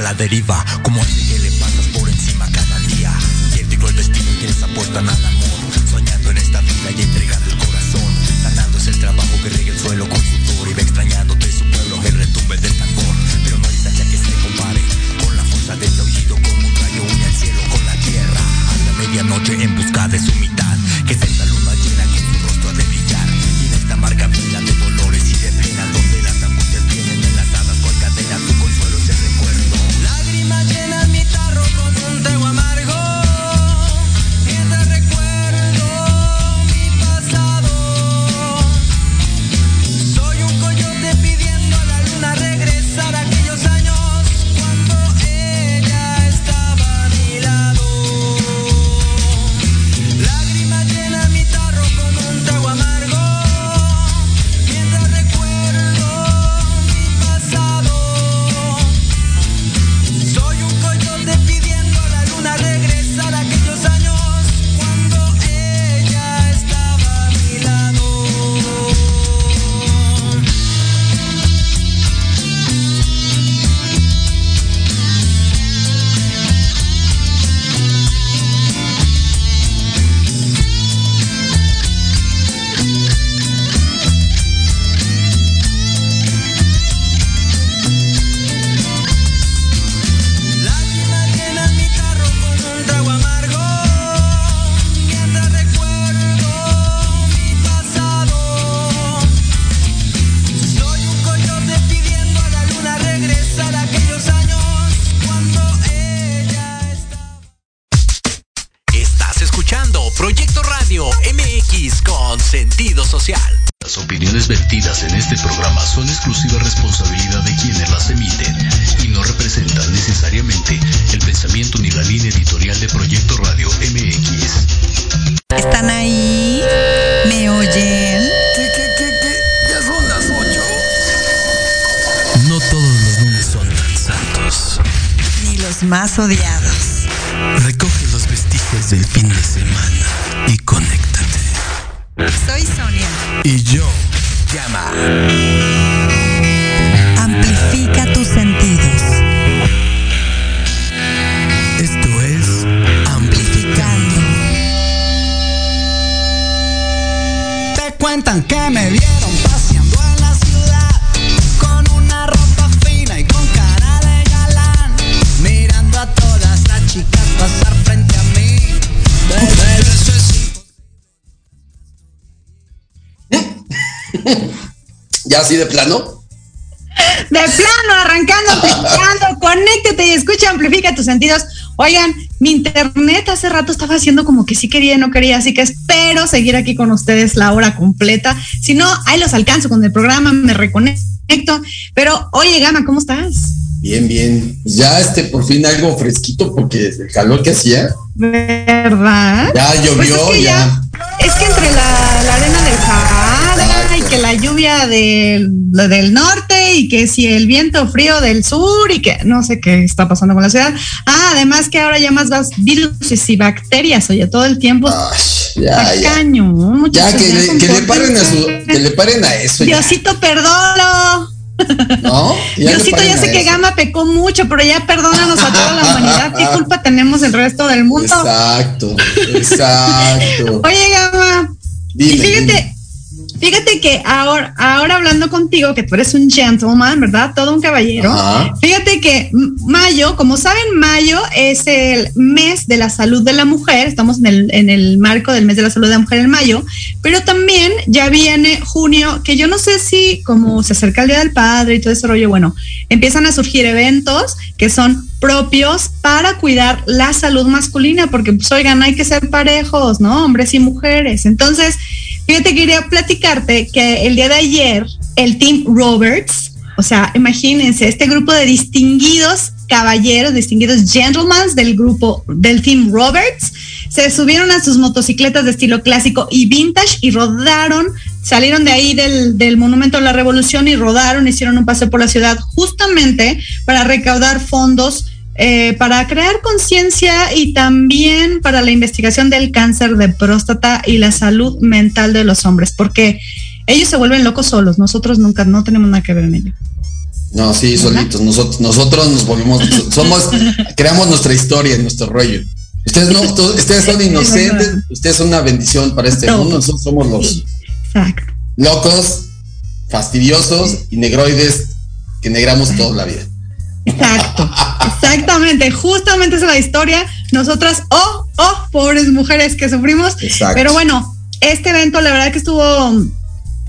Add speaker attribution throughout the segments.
Speaker 1: la
Speaker 2: deriva Como ese que le pasas por encima cada día. Y cruel destino y quienes apuestan al amor. Soñando en esta vida y entregando el corazón Sanando es el trabajo que riega el suelo con sudor
Speaker 3: sentido social.
Speaker 4: Las opiniones vertidas en este programa son exclusiva responsabilidad de quienes las emiten y no representan necesariamente el pensamiento ni la línea editorial de Proyecto Radio MX.
Speaker 5: ¿Están ahí? ¿Me oyen?
Speaker 2: ¿Qué, qué, qué, qué? Ya son las ocho
Speaker 4: No todos los lunes son tan santos.
Speaker 5: Ni los más odiados.
Speaker 4: Recoge los vestigios del fin de semana.
Speaker 5: Soy Sonia.
Speaker 4: Y yo,
Speaker 2: Llama
Speaker 5: Amplifica tus sentidos.
Speaker 4: esto es
Speaker 5: Amplificando.
Speaker 6: Te cuentan que me vieron
Speaker 7: ¿Ya así de plano?
Speaker 8: De plano, arrancando, amplificando, conéctate y escucha, amplifica tus sentidos. Oigan, mi internet hace rato estaba haciendo como que sí quería y no quería, así que espero seguir aquí con ustedes la hora completa. Si no, ahí los alcanzo con el programa, me reconecto. Pero, oye, Gama, ¿cómo estás?
Speaker 7: Bien, bien. Ya este por fin algo fresquito porque el calor que hacía.
Speaker 8: ¿Verdad?
Speaker 7: Ya llovió,
Speaker 8: Pues es que
Speaker 7: ya.
Speaker 8: Es que entre la, la arena del Sahara
Speaker 7: Exacto.
Speaker 8: y que la lluvia del, del norte y que si el viento frío del sur y que no sé qué está pasando con la ciudad. Ah, además que ahora ya más vas virus y bacterias, oye, todo el tiempo.
Speaker 7: Ay, ya, ya. que, le, que le paren a su, que le paren a eso. ya.
Speaker 8: Diosito, perdónalo.
Speaker 7: ¿No? Ya le
Speaker 8: Diosito, ya sé que. Gama pecó mucho, pero ya perdónanos a toda la humanidad. ¿Qué culpa tenemos el resto del mundo?
Speaker 7: Exacto, exacto.
Speaker 8: Oye, Gama, y fíjate,
Speaker 7: dime.
Speaker 8: Fíjate que ahora, ahora hablando contigo, que tú eres un gentleman, ¿verdad? Todo un caballero.
Speaker 7: Ajá.
Speaker 8: Fíjate que mayo, como saben, mayo es el mes de la salud de la mujer. Estamos en el, en el marco del mes de la salud de la mujer en mayo, pero también ya viene junio, que yo no sé si como se acerca el Día del Padre y todo ese rollo, bueno, empiezan a surgir eventos que son propios para cuidar la salud masculina, porque pues oigan, hay que ser parejos, ¿no? Hombres y mujeres. Entonces, fíjate, quería platicarte que el día de ayer, el Team Roberts, o sea, imagínense, este grupo de distinguidos caballeros, distinguidos gentlemen del grupo del Team Roberts, se subieron a sus motocicletas de estilo clásico y vintage y rodaron, salieron de ahí del, del Monumento a la Revolución y rodaron, hicieron un paseo por la ciudad justamente para recaudar fondos eh, para crear conciencia y también para la investigación del cáncer de próstata y la salud mental de los hombres, porque ellos se vuelven locos solos, nosotros nunca, no tenemos nada que ver en ello.
Speaker 7: No, sí, solitos. Nosotros, nosotros nos volvimos, somos, creamos nuestra historia, nuestro rollo. Ustedes no, ustedes son inocentes, ustedes son una bendición para este mundo, nosotros somos los locos, fastidiosos y negroides que negramos toda la vida.
Speaker 8: Exacto, exactamente, justamente esa es la historia. Nosotras, oh, oh, pobres mujeres que sufrimos.
Speaker 7: Exacto.
Speaker 8: Pero bueno, este evento la verdad que estuvo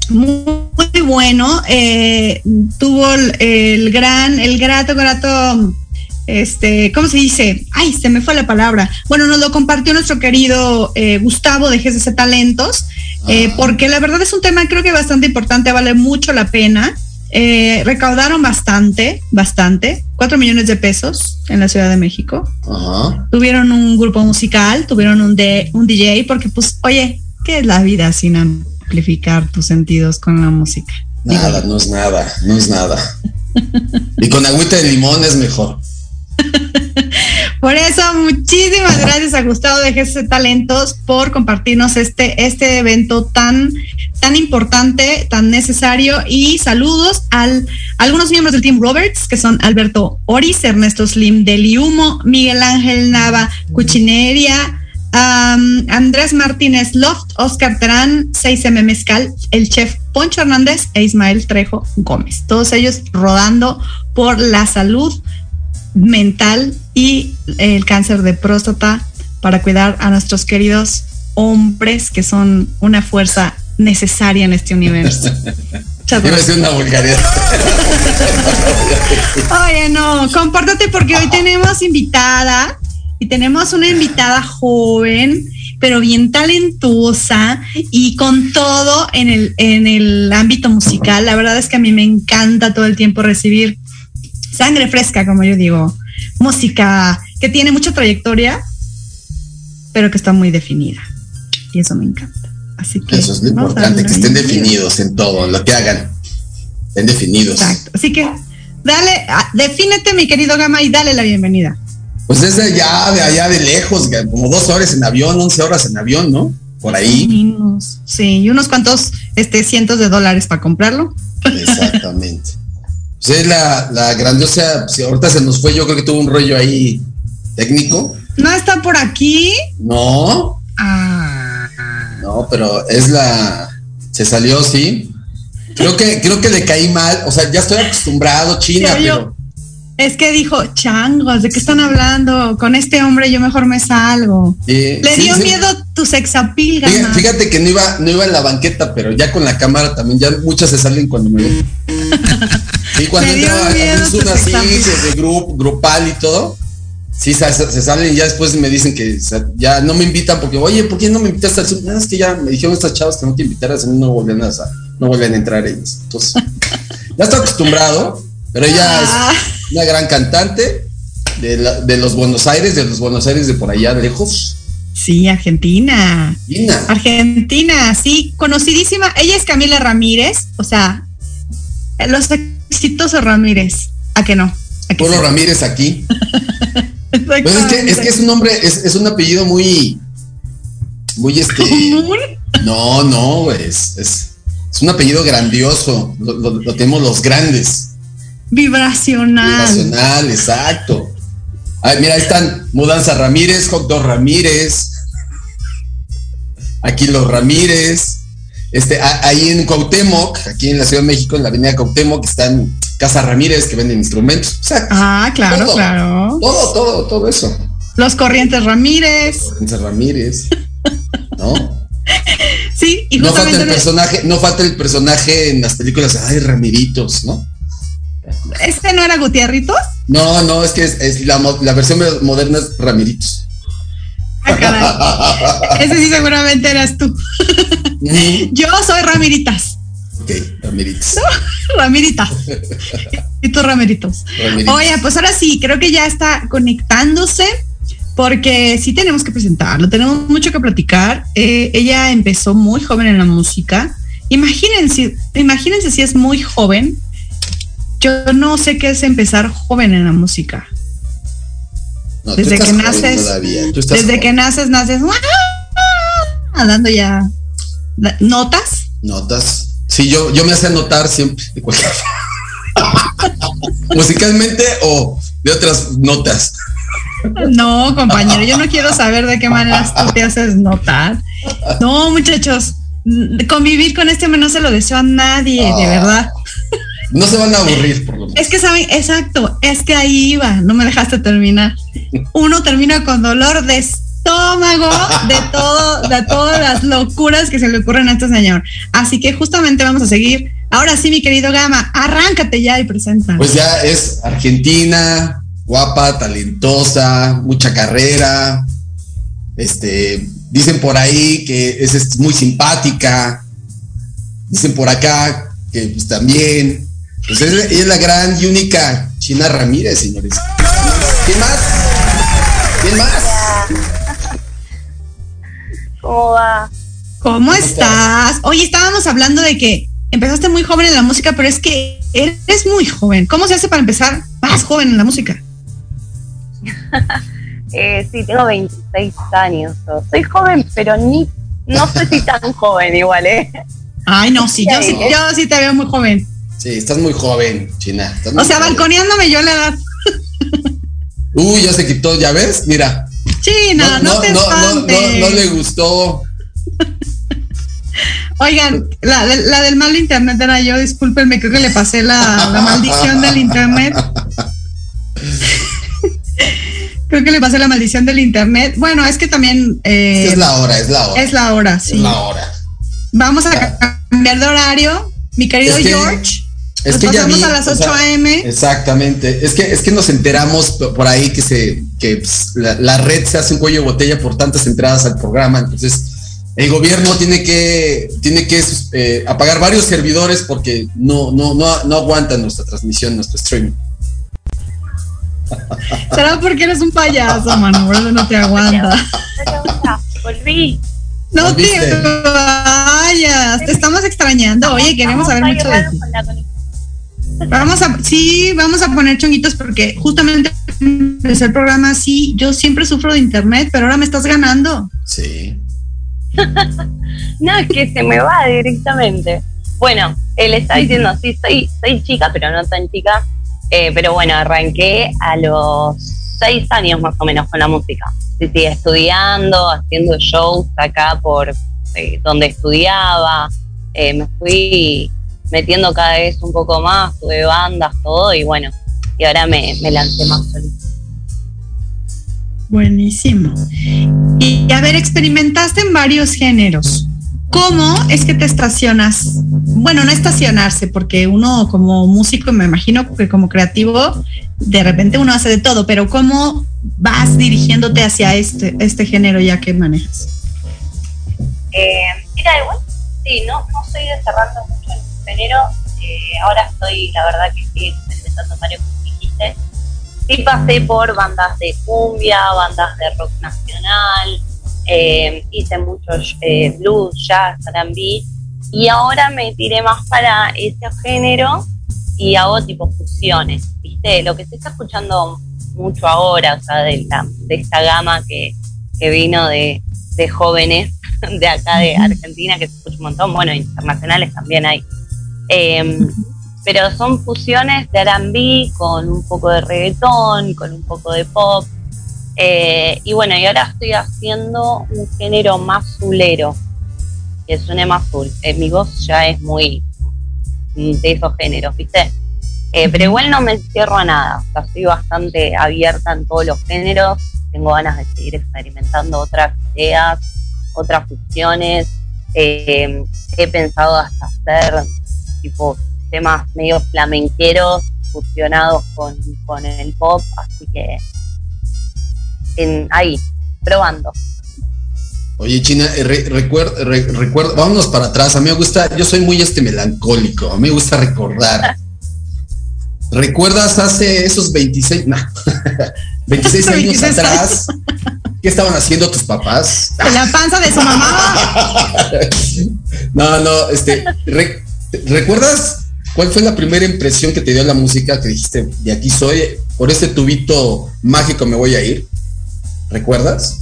Speaker 8: muy, bueno. eh, tuvo el, el gran, el grato, grato, este, ¿cómo se dice? Ay, se me fue la palabra. Bueno, nos lo compartió nuestro querido eh, Gustavo de GCC Talentos, eh, porque la verdad es un tema creo que bastante importante, vale mucho la pena. Eh, recaudaron bastante, bastante, cuatro millones de pesos en la Ciudad de México.
Speaker 7: Ajá.
Speaker 8: Tuvieron un grupo musical, tuvieron un, de, un DJ, porque pues, oye, ¿qué es la vida sin amplificar tus sentidos con la música?
Speaker 7: Nada, no es nada, no es nada. Y con agüita de limón es mejor.
Speaker 8: Por eso, muchísimas gracias a Gustavo de GC Talentos por compartirnos este, este evento tan, tan importante, tan necesario. Y saludos al, a algunos miembros del Team Roberts, que son Alberto Oris, Ernesto Slim de Liumo, Miguel Ángel Nava Cuchineria, Andrés Martínez Loft, Oscar Terán, 6M Mezcal, el chef Poncho Hernández e Ismael Trejo Gómez. Todos ellos rodando por la salud mental y el cáncer de próstata para cuidar a nuestros queridos hombres que son una fuerza necesaria en este universo.
Speaker 7: Una.
Speaker 8: Oye, no, compórtate porque hoy tenemos invitada y tenemos una invitada joven, pero bien talentosa y con todo en el, en el ámbito musical. La verdad es que a mí me encanta todo el tiempo recibir sangre fresca, como yo digo, música que tiene mucha trayectoria, pero que está muy definida. Y eso me encanta. Así que
Speaker 7: Eso es lo importante, que estén definidos en todo, lo que hagan. Estén definidos.
Speaker 8: Exacto. Así que dale, ah, defínete, mi querido Gama, y dale la bienvenida.
Speaker 7: Pues desde allá, de allá de lejos, como dos horas en avión, once horas en avión, ¿no? Por ahí.
Speaker 8: Menos. Sí, y unos cuantos este, cientos de dólares para comprarlo.
Speaker 7: Exactamente. Pues es la, la grandiosa, si ahorita se nos fue, yo creo que tuvo un rollo ahí técnico.
Speaker 8: No está por aquí.
Speaker 7: No,
Speaker 8: Ah,
Speaker 7: no, pero es la, se salió, sí. Creo que, creo que le caí mal, o sea, ya estoy acostumbrado, China, pero
Speaker 8: es que dijo, changos, ¿de qué están hablando? Con este hombre yo mejor me salgo. Le
Speaker 7: sí,
Speaker 8: dio
Speaker 7: sí.
Speaker 8: miedo tu sexapil,
Speaker 7: fíjate que no iba, no iba en la banqueta, pero ya con la cámara también, ya muchas se salen cuando me ven. Y cuando entra
Speaker 8: tu
Speaker 7: una así,
Speaker 8: examen.
Speaker 7: de, grupo, grupal y todo, sí se, se salen y ya después me dicen que ya no me invitan porque, oye, ¿por qué no me invitaste al Zoom? No, es que ya me dijeron estas chavas que no te invitaras, no volvían a, no volvían a entrar ellas. Entonces, ya estoy acostumbrado, pero ella
Speaker 8: Ah.
Speaker 7: es una gran cantante de, la- de los Buenos Aires, de los Buenos Aires de por allá de lejos.
Speaker 8: Sí, Argentina.
Speaker 7: Lina.
Speaker 8: Argentina, sí, conocidísima. Ella es Camila Ramírez, o sea, los exitosos Ramírez. ¿A que no? ¿A que
Speaker 7: Polo? Ramírez aquí. Pues es que, es que es un nombre, es, es un apellido muy, muy este.
Speaker 8: ¿Común?
Speaker 7: No, no, es, es, Es un apellido grandioso. Lo, lo- lo tenemos los grandes.
Speaker 8: Vibracional.
Speaker 7: Nacional, exacto. Ay, mira, ahí están Mudanza Ramírez, Hot Dog Ramírez, aquí los Ramírez, este, a- ahí en Cuauhtémoc, aquí en la Ciudad de México, en la avenida Cuauhtémoc, están Casa Ramírez que venden instrumentos. O sea,
Speaker 8: Ah, claro,
Speaker 7: Todo.
Speaker 8: claro.
Speaker 7: todo, todo, todo eso.
Speaker 8: Los Corrientes Ramírez.
Speaker 7: Lorenzo Ramírez, ¿no?
Speaker 8: Sí, y
Speaker 7: No falta el personaje, no falta el personaje en las películas, ay, Ramiritos, ¿no?
Speaker 8: este no era Gutierritos.
Speaker 7: No, no, es que es, es la, la versión moderna es Ramiritos.
Speaker 8: Ah. Ese sí seguramente eras tú. Yo soy Ramiritas.
Speaker 7: ok, Ramiritos.
Speaker 8: Ramiritas. Y tú Ramiritos.
Speaker 7: Ramiritos.
Speaker 8: Oye, pues ahora sí, creo que ya está conectándose porque sí tenemos que presentarlo, tenemos mucho que platicar. Eh, ella empezó muy joven en la música. Imagínense, imagínense si es muy joven. Yo no sé qué es empezar joven en la música.
Speaker 7: No,
Speaker 8: desde que naces-
Speaker 7: todavía, tú estás
Speaker 8: Desde
Speaker 7: joven.
Speaker 8: que naces, naces ¡ah! dando ya notas.
Speaker 7: Notas. Sí, yo, yo me hacía notar siempre de cualquier musicalmente o de otras notas.
Speaker 8: No, compañero, yo no quiero saber de qué maneras tú te haces notar. No, muchachos, convivir con este hombre no se lo deseo a nadie, de
Speaker 7: Ah.
Speaker 8: verdad.
Speaker 7: No se van a aburrir por lo menos.
Speaker 8: Es que saben, exacto, es que ahí iba, no me dejaste terminar. Uno termina con dolor de estómago de todo, de todas las locuras que se le ocurren a este señor. Así que justamente vamos a seguir. Ahora sí, mi querido Gama, arráncate ya y presenta.
Speaker 7: Pues ya es argentina, guapa, talentosa, mucha carrera. Este, dicen por ahí que es, es muy simpática. Dicen por acá que pues también. Pues es, es la gran y única China Ramírez, señores. ¿Quién más? ¿Quién más?
Speaker 9: ¿Cómo va?
Speaker 8: ¿Cómo estás? Oye, estábamos hablando de que empezaste muy joven en la música, pero es que eres muy joven. ¿Cómo se hace para empezar más joven en la música?
Speaker 9: Eh, sí, tengo 26 años. Soy joven, pero ni no sé si tan joven igual, ¿eh?
Speaker 8: Ay, no, sí, yo sí, yo sí te veo muy joven.
Speaker 7: Sí, estás muy joven, China. estás muy
Speaker 8: O sea,
Speaker 7: joven.
Speaker 8: balconeándome yo la edad.
Speaker 7: Uy, ya se quitó, ya ves, mira.
Speaker 8: China, no, te
Speaker 7: no, no,
Speaker 8: espantes.
Speaker 7: no le gustó.
Speaker 8: Oigan, la, la- la del mal internet era yo, discúlpenme, creo que le pasé la, la maldición del internet. creo que le pasé la maldición del internet. Bueno, es que también eh,
Speaker 7: Es la hora, es la hora.
Speaker 8: es la hora, sí.
Speaker 7: Es la hora.
Speaker 8: Vamos a cambiar de horario. Mi querido
Speaker 7: Es que-
Speaker 8: George,
Speaker 7: Es
Speaker 8: nos
Speaker 7: que ya vi,
Speaker 8: a las
Speaker 7: o
Speaker 8: 8
Speaker 7: sea,
Speaker 8: a.m.
Speaker 7: Exactamente. Es que, es que nos enteramos por ahí que se que pues, la, la red se hace un cuello de botella por tantas entradas al programa. Entonces, el gobierno tiene que, tiene que eh, apagar varios servidores porque no, no, no, no aguantan nuestra transmisión, nuestro streaming.
Speaker 8: Será porque eres un payaso, eso no te aguanta.
Speaker 9: Volví.
Speaker 8: No te vayas, te estamos extrañando. Oye, queremos saber mucho de ti. Vamos a, sí, vamos a poner chonguitos porque justamente empecé el programa así. Yo siempre sufro de internet, pero ahora me estás ganando.
Speaker 7: Sí.
Speaker 9: No, es que se me va directamente. Bueno, él está diciendo, sí, soy, soy chica, pero no tan chica. Eh, pero bueno, arranqué a los seis años más o menos con la música. Sí, sí, estudiando, haciendo shows acá por eh, donde estudiaba. Eh, me fui metiendo cada vez un poco más, tuve bandas, todo, y bueno, y ahora me, me lancé más solita.
Speaker 8: Buenísimo. Y a ver, experimentaste en varios géneros. ¿Cómo es que te estacionas? Bueno, no estacionarse, porque uno como músico, me imagino que como creativo, de repente uno hace de todo, pero ¿cómo vas dirigiéndote hacia este, este género ya que manejas?
Speaker 9: Eh, mira, igual, sí, no, no soy de cerrarme mucho en género. Eh, ahora estoy, la verdad, que sí, experimentando varios como dijiste. Sí pasé por bandas de cumbia, bandas de rock nacional, eh, hice muchos eh, blues, jazz, R&B, y ahora me tiré más para ese género y hago tipo fusiones, ¿viste? Lo que se está escuchando mucho ahora, o sea, de, la, de esta gama que, que vino de, de jóvenes de acá de Argentina, que se escucha un montón, bueno, internacionales también hay. Em, pero son fusiones de R&B con un poco de reggaetón, con un poco de pop. Eh, y bueno, y ahora estoy haciendo un género más zulero, que suene más azul. Eh, mi voz ya es muy de esos géneros, ¿viste? Eh, pero igual no me cierro a nada, o sea, estoy bastante abierta en todos los géneros, tengo ganas de seguir experimentando otras ideas, otras fusiones, he pensado hasta hacer tipo temas medio flamenqueros fusionados con, con el pop, así que en, ahí, probando.
Speaker 7: Oye, China, eh, recuerdo, vámonos para atrás. A mí me gusta, yo soy muy este melancólico, a mí me gusta recordar. ¿Recuerdas hace esos 26, 26 años atrás? ¿Qué estaban haciendo tus papás?
Speaker 8: la panza de su mamá.
Speaker 7: no, no, este, ¿recuerdas ¿Cuál fue la primera impresión que te dio la música que dijiste, de aquí soy, por este tubito mágico me voy a ir? ¿Recuerdas?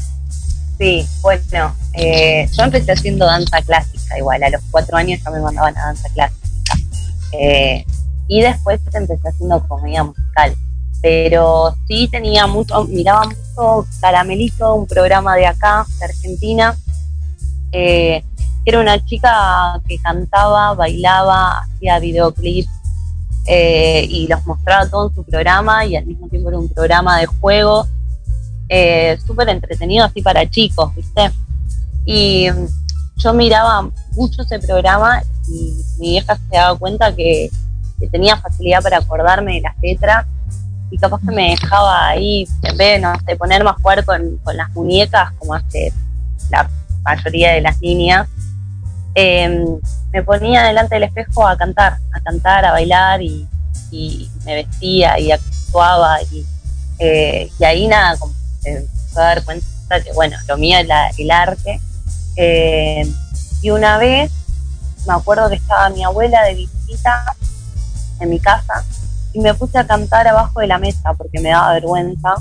Speaker 9: Sí, bueno, eh, yo empecé haciendo danza clásica igual, a los cuatro años ya me mandaban a danza clásica. Eh, y después empecé haciendo comedia musical. Pero sí tenía mucho, miraba mucho Caramelito, un programa de acá, de Argentina. Eh, era una chica que cantaba, bailaba, hacía videoclips eh, y los mostraba todo en su programa y al mismo tiempo era un programa de juego eh, súper entretenido así para chicos, ¿viste? Y yo miraba mucho ese programa y mi vieja se daba cuenta que, tenía facilidad para acordarme de las letras y capaz que me dejaba ahí, en vez de ponerme a jugar con, con las muñecas como hace la mayoría de las niñas, Em, me ponía delante del espejo a cantar, a cantar, a bailar y, me vestía y actuaba y, eh, y ahí nada, como se a dar cuenta que bueno, lo mío es el arte. Em, y una vez me acuerdo que estaba mi abuela de visita en mi casa y me puse a cantar abajo de la mesa porque me daba vergüenza.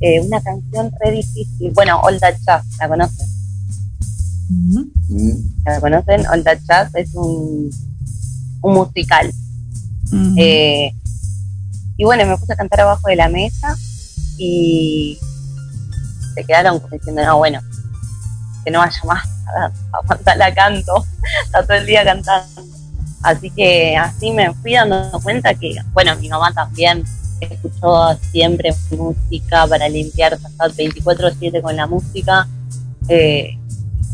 Speaker 9: Eh, una canción re difícil, bueno, Old Jazz, ¿la conocen? ¿La conocen? All That es un, un musical. Eh, y bueno, me puse a cantar abajo de la mesa y se quedaron diciendo, no, bueno, que no vaya más a la canto, está todo el día cantando. Así que así me fui dando cuenta que, bueno, mi mamá también escuchó siempre música para limpiar, hasta 24-7 con la música. Eh,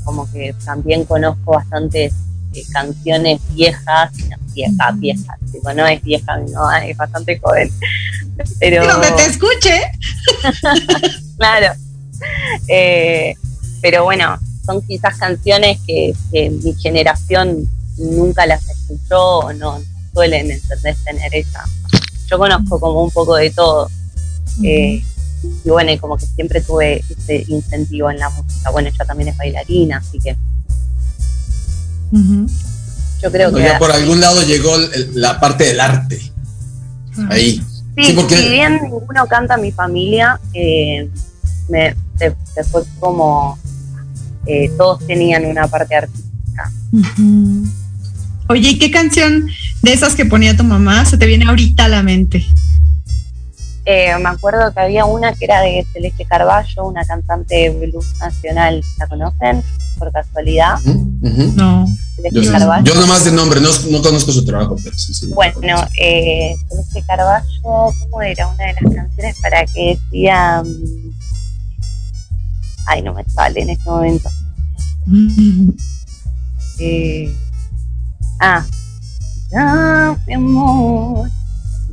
Speaker 9: como que también conozco bastantes eh, canciones viejas, viejas, viejas, digo, no es vieja, no, es bastante joven. Pero...
Speaker 8: Donde te escuche.
Speaker 9: claro. Eh, pero bueno, son quizás canciones que, mi generación nunca las escuchó o no suelen entender tener esa. Yo conozco como un poco de todo y bueno, como que siempre tuve ese incentivo en la música. Bueno, ella también es bailarina, así que yo creo que...
Speaker 7: por algún lado llegó la parte del arte. Ahí.
Speaker 9: Sí, porque... si bien ninguno canta mi familia, eh, me, se, fue como eh, todos tenían una parte artística.
Speaker 8: Oye, ¿y qué canción de esas que ponía tu mamá se te viene ahorita a la mente?
Speaker 9: Eh, me acuerdo que había una que era de Celeste Carballo, una cantante blues nacional. ¿La conocen por casualidad?
Speaker 8: No.
Speaker 7: Celeste yo, Carballo. Yo nomás de nombre, no, no, conozco su trabajo, pero sí, sí
Speaker 9: Bueno, eh, Celeste Carballo, ¿cómo era una de las canciones para que decía... Mm, ay, no me sale en este momento. Eh, ah, ya, mi amor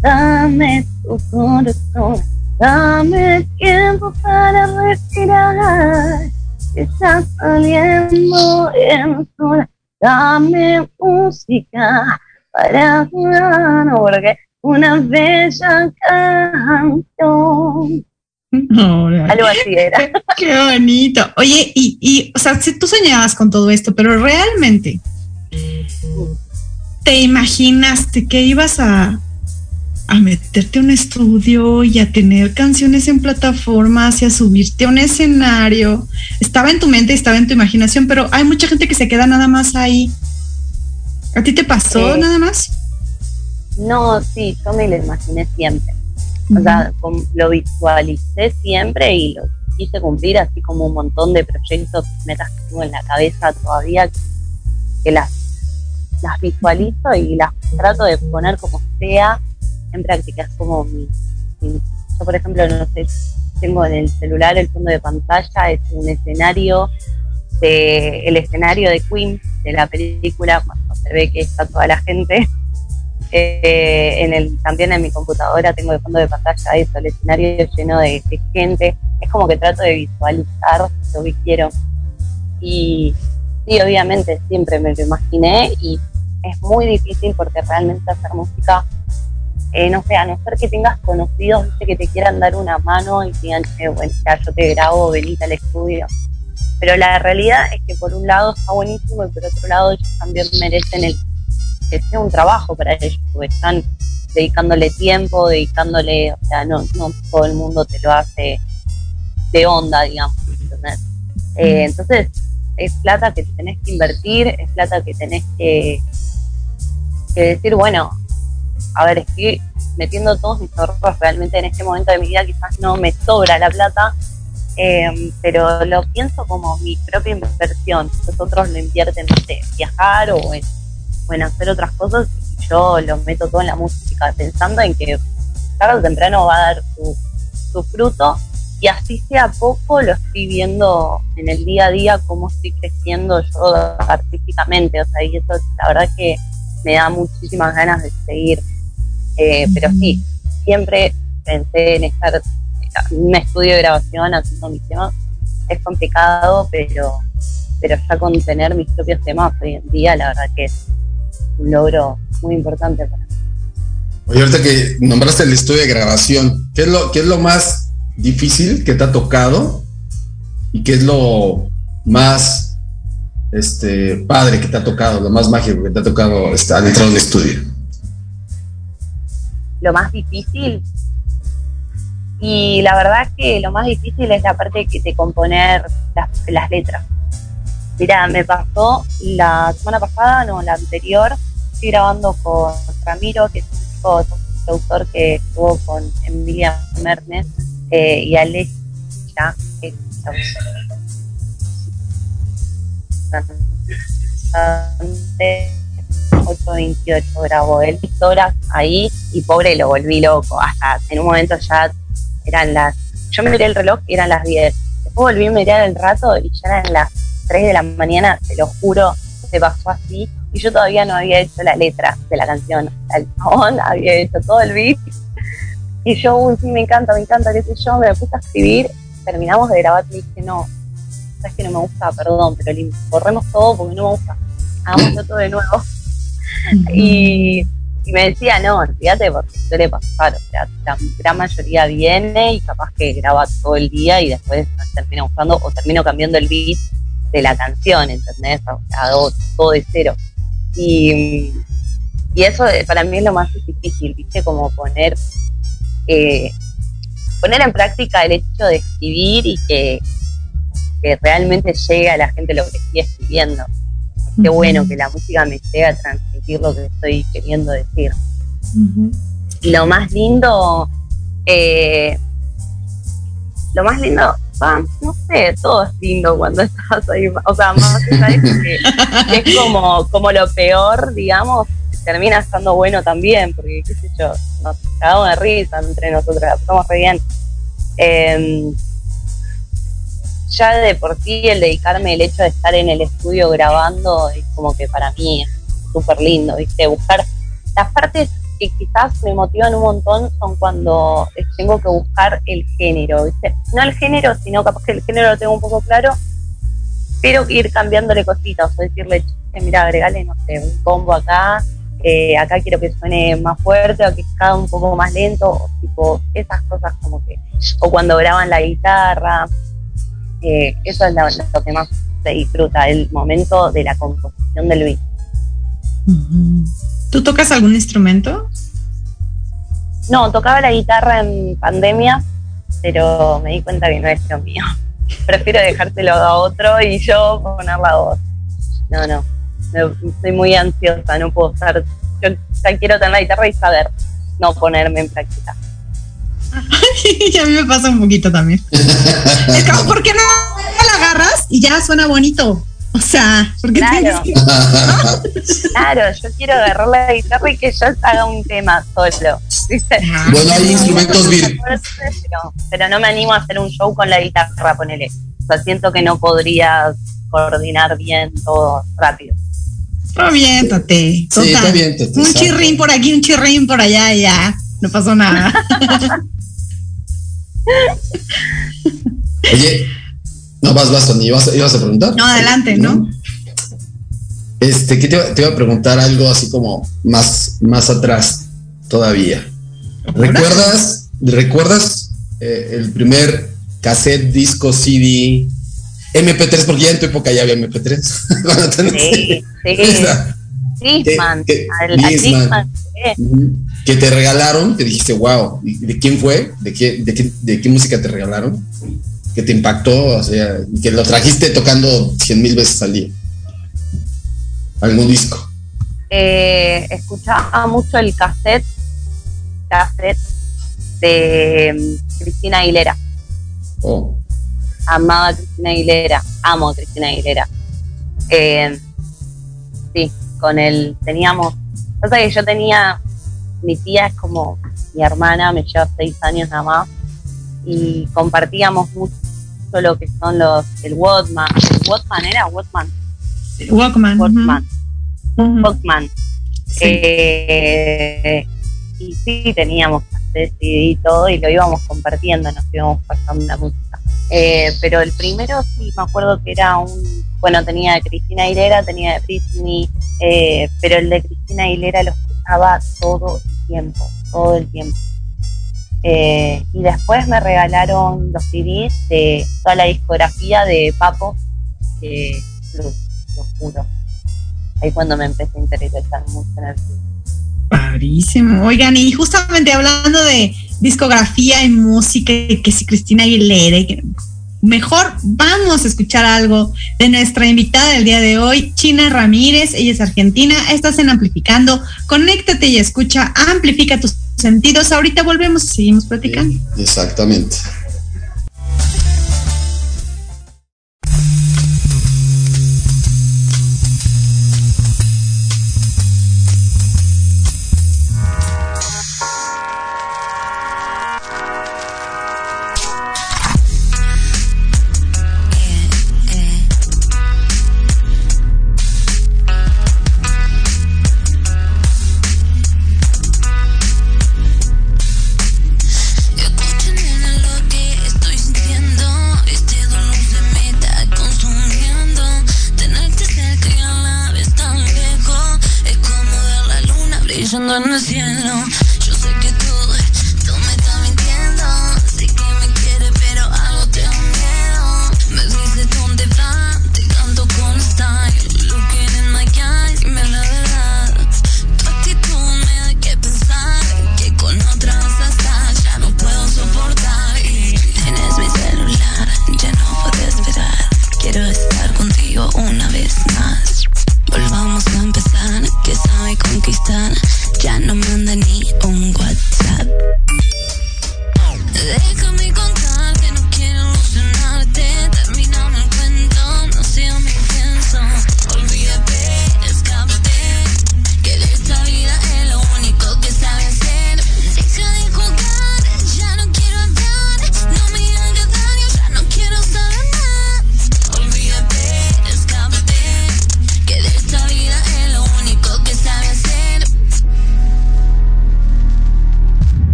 Speaker 9: Dame tu corazón, dame tiempo para respirar. Estás saliendo en sola, dame música para no, porque una bella canción. Algo así era.
Speaker 8: Qué bonito. Oye, y, y, o sea, si tú soñabas con todo esto, pero realmente te imaginaste que ibas a, a meterte a un estudio y a tener canciones en plataformas y a subirte a un escenario. Estaba en tu mente, estaba en tu imaginación, pero hay mucha gente que se queda nada más ahí. ¿A ti te pasó nada más?
Speaker 9: No, sí, yo me lo imaginé siempre. O sea, lo visualicé siempre y lo quise cumplir, así como un montón de proyectos, metas que tengo en la cabeza todavía, que las, las visualizo y las trato de poner como sea en práctica. Es como mi, yo, por ejemplo, no sé, tengo en el celular el fondo de pantalla, es un escenario de el escenario de Queen de la película cuando se ve que está toda la gente eh, en el, también en mi computadora tengo de fondo de pantalla eso, el escenario lleno de, de gente. Es como que trato de visualizar lo que quiero. Y sí, obviamente siempre me lo imaginé y es muy difícil porque realmente hacer música, eh, no sé, a no ser que tengas conocidos ¿viste? que te quieran dar una mano y te digan, "Che, bueno, ya yo te grabo, venite al estudio. Pero la realidad es que por un lado está buenísimo y por otro lado ellos también merecen el que sea un trabajo para ellos, porque están dedicándole tiempo, dedicándole, o sea, no, no todo el mundo te lo hace de onda, digamos, ¿entendés? Eh, entonces, es plata que tenés que invertir, es plata que tenés que, que decir, bueno, a ver, estoy metiendo todos mis ahorros realmente en este momento de mi vida, quizás no me sobra la plata, eh, pero lo pienso como mi propia inversión. Los otros lo invierten, en viajar o en, o en hacer otras cosas y yo lo meto todo en la música, pensando en que tarde o temprano va a dar su, su fruto y así sea poco, lo estoy viendo en el día a día, cómo estoy creciendo yo artísticamente. O sea, y eso la verdad que me da muchísimas ganas de seguir. Eh, pero sí, siempre pensé en estar en un estudio de grabación haciendo mis temas. Es complicado, pero, pero ya con tener mis propios temas hoy en día, la verdad que es un logro muy importante para mí.
Speaker 7: Oye, ahorita que nombraste el estudio de grabación, ¿qué es lo, qué es lo más difícil que te ha tocado? ¿Y qué es lo más este, padre que te ha tocado, lo más mágico que te ha tocado estar dentro del estudio?
Speaker 9: Lo más difícil. Y la verdad que lo más difícil es la parte que de componer las, las letras. Mira, me pasó la semana pasada, no, la anterior, estoy grabando con Ramiro, que es un chico, productor que estuvo con Emilia Mernes eh, y Alesia, que es 828 grabó él horas ahí y pobre lo volví loco. Hasta en un momento ya eran las. Yo me miré el reloj y eran las 10. Después volví a mirar el rato y ya eran las 3 de la mañana, te lo juro, se pasó así. Y yo todavía no había hecho la letra de la canción. El había hecho todo el beat. Y yo, uy, sí, me encanta, me encanta, qué sé yo, me lo puse a escribir. Terminamos de grabar y dije, no, sabes que no me gusta, perdón, pero borremos todo porque no me gusta. Hagámoslo todo de nuevo y, me decía, no, olvídate porque suele pasar, o sea, la gran mayoría viene y capaz que graba todo el día y después termina gustando o termino cambiando el beat de la canción, ¿entendés? O sea, hago todo de cero. Y, y eso eh, para mí es lo más difícil, ¿viste? Como poner, eh, poner en práctica el hecho de escribir y que, que realmente llegue a la gente lo que estoy escribiendo qué bueno que la música me llegue a transmitir lo que estoy queriendo decir. Lo más lindo, eh, lo más lindo, no sé, todo es lindo cuando estás ahí, o sea, más allá que, que es como, como lo peor, digamos, termina estando bueno también, porque qué sé yo, nos cagamos de risa entre nosotros, la pasamos re bien. Eh, ya de por sí el dedicarme el hecho de estar en el estudio grabando es como que para mí es súper lindo, ¿viste? Buscar las partes que quizás me motivan un montón son cuando tengo que buscar el género, ¿viste? No el género, sino capaz que el género lo tengo un poco claro, pero ir cambiándole cositas, o decirle, mira, agregale, no sé, un combo acá, eh, acá quiero que suene más fuerte, o que cada un poco más lento, o tipo, esas cosas como que, o cuando graban la guitarra, eh, eso es lo, lo que más se disfruta, el momento de la composición del beat.
Speaker 8: ¿Tú tocas algún instrumento?
Speaker 9: no, tocaba la guitarra en pandemia, pero me di cuenta que no es lo mío. Prefiero dejárselo a otro y yo poner la voz. No, no. Estoy muy ansiosa, no puedo estar. Yo ya quiero tener la guitarra y saber, no ponerme en práctica.
Speaker 8: y a mí me pasa un poquito también. es como, ¿por qué no la agarras y ya suena bonito? O sea, ¿por qué
Speaker 9: Claro.
Speaker 8: tienes que-
Speaker 9: Claro, yo quiero agarrar la guitarra y que yo haga un tema solo. ¿viste?
Speaker 7: Bueno, hay instrumentos vir.
Speaker 9: Pero, pero no me animo a hacer un show con la guitarra, ponele. O sea, siento que no podría coordinar bien todo rápido.
Speaker 8: Aviéntate.
Speaker 7: Sí, aviéntate,
Speaker 8: Un
Speaker 7: exacto.
Speaker 8: chirrín por aquí, un chirrín por allá y ya. No pasó nada.
Speaker 7: Oye, no vas, vas, Tony, ¿ibas, ibas a preguntar?
Speaker 8: No, adelante, ¿no?
Speaker 7: Este, que te, iba- te iba a preguntar algo así como más, más atrás todavía. ¿Recuerdas, ¿recuerdas eh, el primer cassette, disco, CD, MP3? Porque ya en tu época ya había MP3. Cuando tenías-
Speaker 9: Sí, sí.
Speaker 7: Esa.
Speaker 9: Disman.
Speaker 7: ¿Qué-
Speaker 9: Al, al
Speaker 7: Discman? Que te regalaron, que dijiste, wow, ¿y ¿de quién fue? ¿De qué, de qué, de qué música te regalaron? Que te impactó, o sea, y que lo trajiste tocando cien mil veces al día. Algún disco.
Speaker 9: Eh, escuchaba mucho el cassette, cassette de mm, Cristina Aguilera.
Speaker 7: Oh,
Speaker 9: amaba a Cristina Aguilera, amo a Cristina Aguilera. Eh, sí, con él teníamos, pasa que yo tenía, mi tía es como mi hermana, me lleva seis años nada más, y compartíamos mucho lo que son los, el Walkman, ¿el Walkman era Walkman,
Speaker 8: Walkman.
Speaker 9: Walkman,
Speaker 8: Ujú.
Speaker 9: Walkman.
Speaker 8: Sí.
Speaker 9: Eh, y sí, teníamos CD y todo, y lo íbamos compartiendo, nos íbamos pasando la música. Eh, pero el primero sí, me acuerdo que era un. Bueno, tenía de Cristina Aguilera, tenía de Britney, eh, pero el de Cristina Aguilera lo escuchaba todo el tiempo, todo el tiempo. Eh, y después me regalaron los CDs de toda la discografía de Papo, Blues, lo juro. Ahí cuando me empecé a interesar mucho en el blues.
Speaker 8: Padrísimo. Oigan, y justamente hablando de discografía y música, que si Cristina Aguilera, mejor vamos a escuchar algo de nuestra invitada del día de hoy, China Ramírez. Ella es argentina. Estás en Amplificando. Conéctate y escucha. Amplifica tus sentidos. Ahorita volvemos y seguimos platicando.
Speaker 7: exactamente.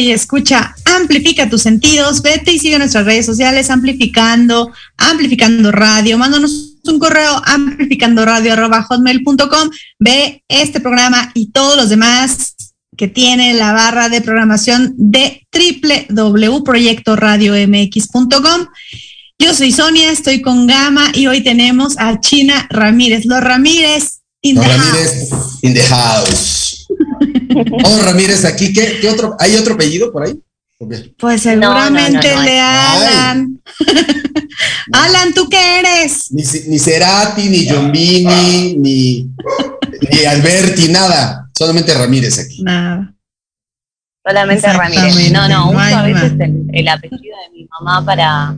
Speaker 10: Y
Speaker 8: escucha, amplifica tus sentidos. Vete y sigue nuestras redes sociales, amplificando, amplificando radio. Mándanos un correo amplificando radio hotmail.com. Ve este programa y todos los demás que tiene la barra de programación de www.proyectoradiomx.com. Yo soy Sonia, estoy con Gama y hoy tenemos a China Ramírez. Los Ramírez in the
Speaker 7: Ramírez
Speaker 8: house.
Speaker 7: in the house. Oh, Ramírez aquí, ¿qué, qué otro? ¿Hay otro apellido por ahí?
Speaker 8: Pues
Speaker 9: No, no, no,
Speaker 8: seguramente
Speaker 9: no
Speaker 8: el de. Alan. Alan, ¿tú qué eres?
Speaker 7: Ni, ni Cerati, ni Giombini, ni, ni Alberti, nada. Solamente Ramírez aquí.
Speaker 8: Nada.
Speaker 9: Solamente Ramírez. No, no, uso a veces el, el apellido de mi mamá para,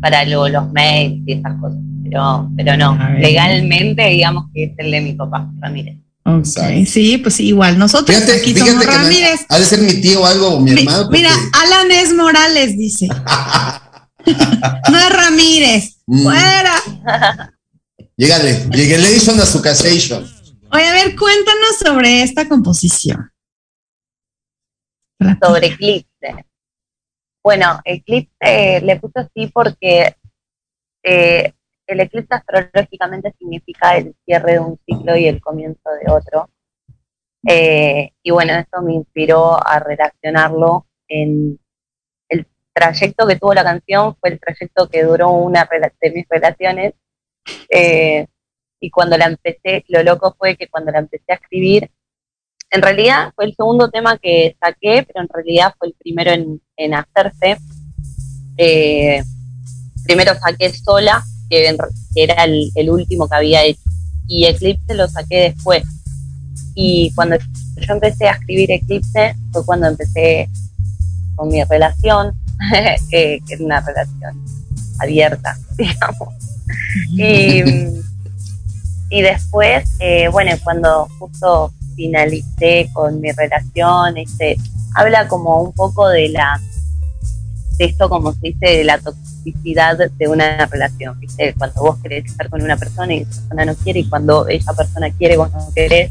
Speaker 9: para lo- los mails y esas cosas. Pero, pero no, legalmente digamos que es el de mi papá, Ramírez.
Speaker 8: Ok,
Speaker 7: Exacto.
Speaker 8: sí, pues igual. Nosotros
Speaker 7: Fíjate,
Speaker 8: aquí
Speaker 7: fíjate
Speaker 8: somos
Speaker 7: que
Speaker 8: Ramírez.
Speaker 7: ha de ser mi tío o algo, o mi
Speaker 8: Mi-
Speaker 7: hermano. porque-
Speaker 8: Mira, Alan es Morales, dice. no es Ramírez.
Speaker 7: Mm.
Speaker 8: Fuera.
Speaker 7: Llégale, lleguelation a su casation.
Speaker 8: Oye, a ver, cuéntanos sobre esta composición.
Speaker 9: sobre Eclipse. Bueno, Eclipse le puse así porque eh, el eclipse astrológicamente significa el cierre de un ciclo y el comienzo de otro. Eh, y bueno, eso me inspiró a relacionarlo en el trayecto que tuvo la canción, fue el trayecto que duró una de mis relaciones. Eh, y cuando la empecé, lo loco fue que cuando la empecé a escribir, en realidad fue el segundo tema que saqué, pero en realidad fue el primero en, en hacerse. Eh, primero saqué Sola, que, que era el, el último que había hecho, y Eclipse lo saqué después. Y cuando yo empecé a escribir Eclipse fue cuando empecé con mi relación, eh, que era una relación abierta, digamos. Y, y después, eh, bueno, cuando justo finalicé con mi relación, este, habla como un poco de la, esto como se dice, de la toxicidad de una relación, ¿viste? Cuando vos querés estar con una persona y esa persona no quiere, y cuando esa persona quiere, vos no querés.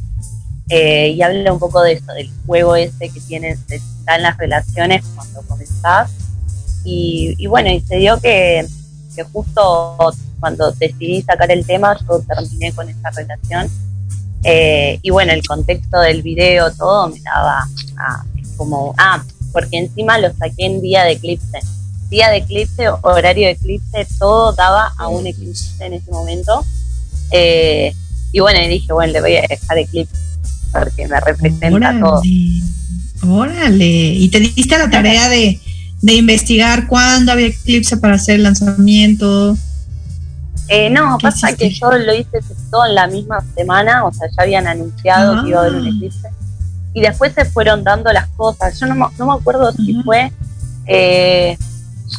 Speaker 9: Eh, y habla un poco de eso, del juego ese que tienes, de- está en las relaciones cuando comenzás. Y, y bueno, y se dio que, justo cuando decidí sacar el tema, yo terminé con esa relación. Eh, y bueno, el contexto del video, todo me daba ah, como, ah, porque encima lo saqué en día de eclipse. Día de eclipse, horario de eclipse, todo daba a un eclipse en ese momento. Eh, y bueno, y dije, bueno, le voy a dejar eclipse porque me representa todo.
Speaker 8: Órale. Y te diste la tarea de, de investigar cuándo había eclipse para hacer el lanzamiento.
Speaker 9: Eh, no,
Speaker 8: ¿Qué
Speaker 9: pasa
Speaker 8: hiciste?
Speaker 9: que yo lo hice todo en la misma semana, o sea, ya habían anunciado que iba a haber un
Speaker 8: Ah.
Speaker 9: eclipse. Y después se fueron dando las cosas. Yo no, me- no me acuerdo si fue eh,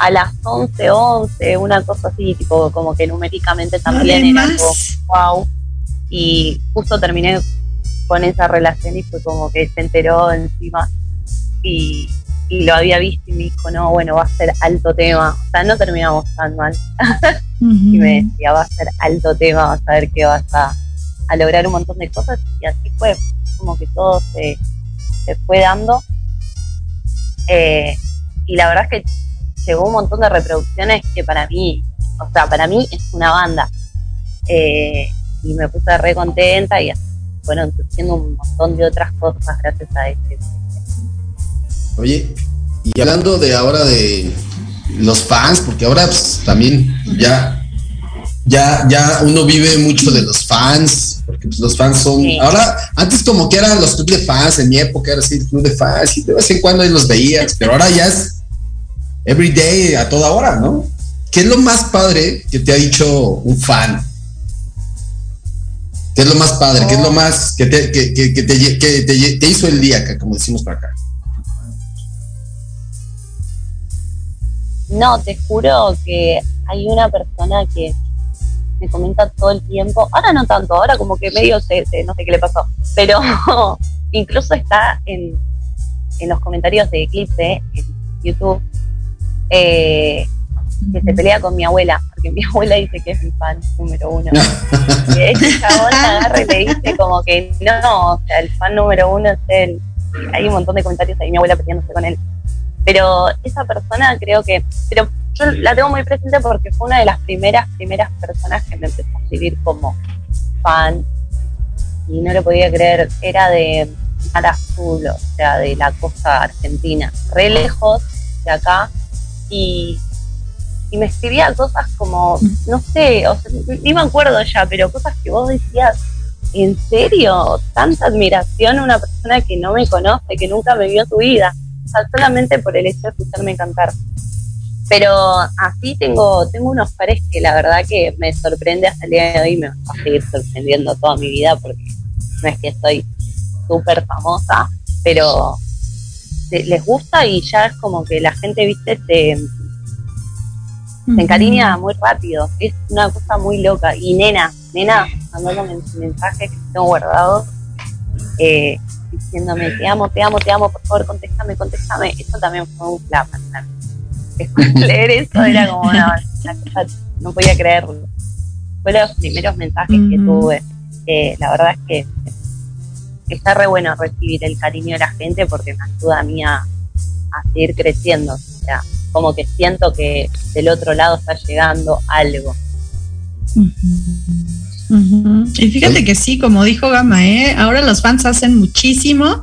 Speaker 9: a las 11, 11, una cosa así, tipo, como que numéricamente también era algo wow. Y justo terminé con esa relación y fue como que se enteró encima y, y lo había visto y me dijo, no, bueno, va a ser alto tema. O sea, no terminamos tan mal y me decía, va a ser alto tema, vas a ver que vas a, a lograr un montón de cosas y así fue, como que todo se, se fue dando. Eh, y la verdad es que llegó un montón de reproducciones que para mí, o sea, para mí es una banda. Eh, y me puse re contenta y fueron surgiendo un montón de otras cosas gracias a este.
Speaker 7: Oye, y hablando de ahora de los fans, porque ahora pues, también ya, ya, ya uno vive mucho de los fans, porque pues, los fans son,
Speaker 9: Sí.
Speaker 7: ahora, antes como que eran los clubes de fans, en mi época era así, el club de fans, y de vez en cuando ahí los veías, pero ahora ya es every day, a toda hora, ¿no? ¿Qué es lo más padre que te ha dicho un fan? ¿Qué es lo más padre? ¿Qué es lo más que te, que, que- que te, que te te hizo el día, acá, como decimos para acá?
Speaker 9: No, te juro que hay una persona que me comenta todo el tiempo, ahora no tanto, ahora como que medio se, se- no sé qué le pasó, pero incluso está en, en los comentarios de Eclipse, en YouTube, eh, que se pelea con mi abuela, porque mi abuela dice que es mi fan número uno. y este chabón agarra y le dice como que no, o sea, el fan número uno es él. hay un montón de comentarios ahí, mi abuela peleándose con él. Pero esa persona creo que, pero yo la tengo muy presente porque fue una de las primeras, primeras personas que me empezó a escribir como fan y no lo podía creer, era de Mar Azul, o sea, de la costa argentina, re lejos de acá y, y me escribía cosas como, no sé, o sea, ni me acuerdo ya, pero cosas que vos decías, ¿en serio? Tanta admiración a una persona que no me conoce, que nunca me vio su vida, o sea, solamente por el hecho de escucharme cantar. Pero así tengo, tengo unos pares que la verdad que me sorprende hasta el día de hoy y me va a seguir sorprendiendo toda mi vida porque no es que estoy súper famosa, pero les gusta y ya es como que la gente, viste, te, se encariña muy rápido. Es una cosa muy loca. Y nena, nena, mandándome mensajes que tengo guardados, eh, diciéndome, te amo, te amo, te amo, por favor, contéstame, contéstame. Eso también fue un clap. Leer eso era como una, una cosa, no podía creerlo. Fue los primeros mensajes que tuve. Eh, la verdad es que está re bueno recibir el cariño de la gente porque me ayuda a mí a, a seguir creciendo. O sea, como que siento que del otro lado está llegando algo.
Speaker 8: Y fíjate que sí, como dijo Gama, ¿eh? ahora los fans hacen muchísimo.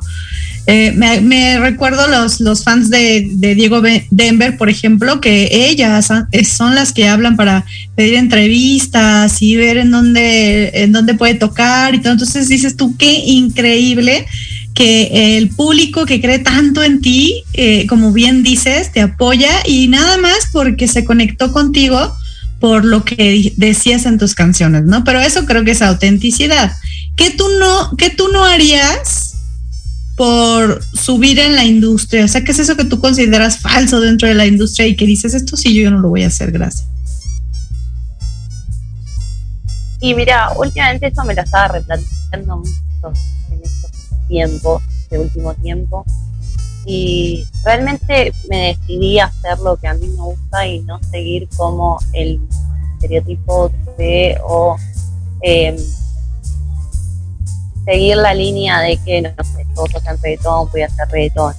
Speaker 8: Eh, me, recuerdo los, los fans de, de Diego Denver, por ejemplo, que ellas son- las que hablan para pedir entrevistas y ver en dónde, en dónde puede tocar y todo. Entonces dices tú, qué increíble que el público que cree tanto en ti, eh, como bien dices, te apoya y nada más porque se conectó contigo por lo que decías en tus canciones, ¿no? Pero eso creo que es autenticidad. ¿Qué tú no, qué tú no harías por subir en la industria? O sea, ¿qué es eso que tú consideras falso dentro de la industria y que dices, esto sí yo no lo voy a hacer, gracias?
Speaker 9: Y mira, últimamente eso me lo estaba replanteando mucho en estos tiempos, este último tiempo. Y realmente me decidí hacer lo que a mí me gusta y no seguir como el estereotipo de o eh, seguir la línea de que, no sé, todos hacen reggaetón, voy a hacer reggaetón.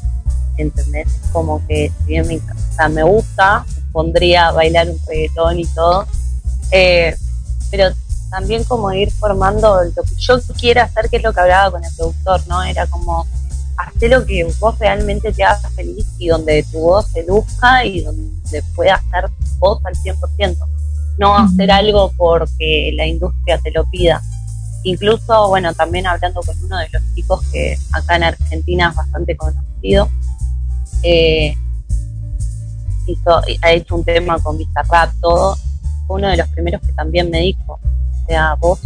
Speaker 9: ¿Entendés? Como que si bien me, o sea, me gusta, pondría a bailar un reggaetón y todo. Eh, pero también como ir formando lo que yo quiera hacer, que es lo que hablaba con el productor, ¿no? Era como hacer lo que vos realmente te haga feliz y donde tu voz se luzca y donde puedas ser vos al 100%. No hacer algo porque la industria te lo pida. Incluso, bueno, también hablando con uno de los chicos que acá en Argentina es bastante conocido, eh, hizo, ha hecho un tema con Vista Rap, todo, fue uno de los primeros que también me dijo, o sea, vos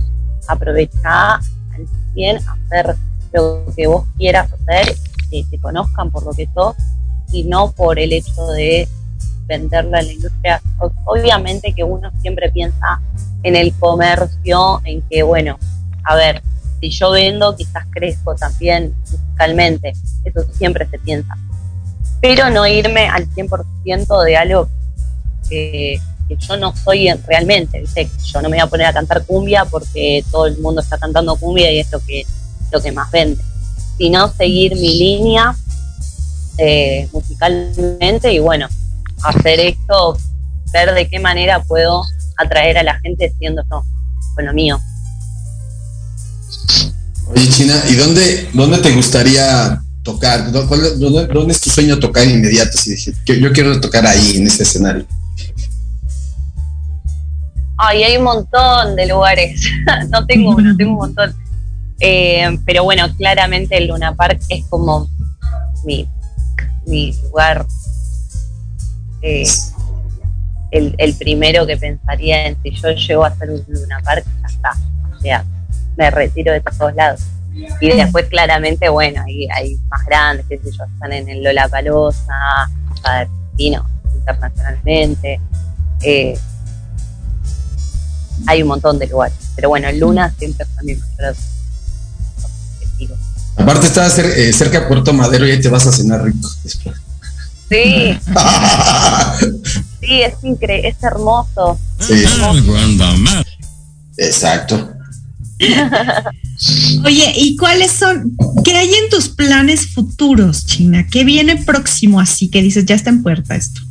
Speaker 9: aprovechá al 100 hacer lo que vos quieras hacer, que te conozcan por lo que sos y no por el hecho de venderla a la industria. Obviamente que uno siempre piensa en el comercio, en que, bueno, a ver, si yo vendo, quizás crezco también musicalmente, eso siempre se piensa. Pero no irme al 100% de algo que, yo no soy en- realmente, ¿viste? Yo no me voy a poner a cantar cumbia porque todo el mundo está cantando cumbia y es lo que, lo que más vende, sino seguir mi línea eh, musicalmente y bueno, hacer esto, ver de qué manera puedo atraer a la gente siendo yo con lo mío.
Speaker 7: Oye, China, ¿y dónde, dónde te gustaría tocar? ¿Dó- cuál- dónde, dónde es tu sueño tocar inmediato? Si dije, "Yo- yo quiero tocar ahí, en ese escenario.
Speaker 9: Ay, hay un montón de lugares. no tengo uno, tengo un montón. Eh, pero bueno, claramente el Luna Park es como mi, mi lugar. eh, el, el primero que pensaría en si yo llego a hacer un Luna Park, ya está. O sea, me retiro de todos lados. Y después claramente, bueno, hay, hay más grandes, qué sé yo, están en el Lola Palosa, Argentino, internacionalmente. Eh, hay un montón de lugares. Pero bueno, el Luna siempre fue mi mayor objetivo.
Speaker 7: Aparte estás cer- eh, cerca de Puerto Madero y ahí te vas a cenar rico después.
Speaker 9: Sí, sí, es increíble, es hermoso.
Speaker 7: Sí. Exacto.
Speaker 8: Oye, ¿y cuáles son, qué hay en tus planes futuros, China? ¿Qué viene próximo así que dices, ya está en puerta esto?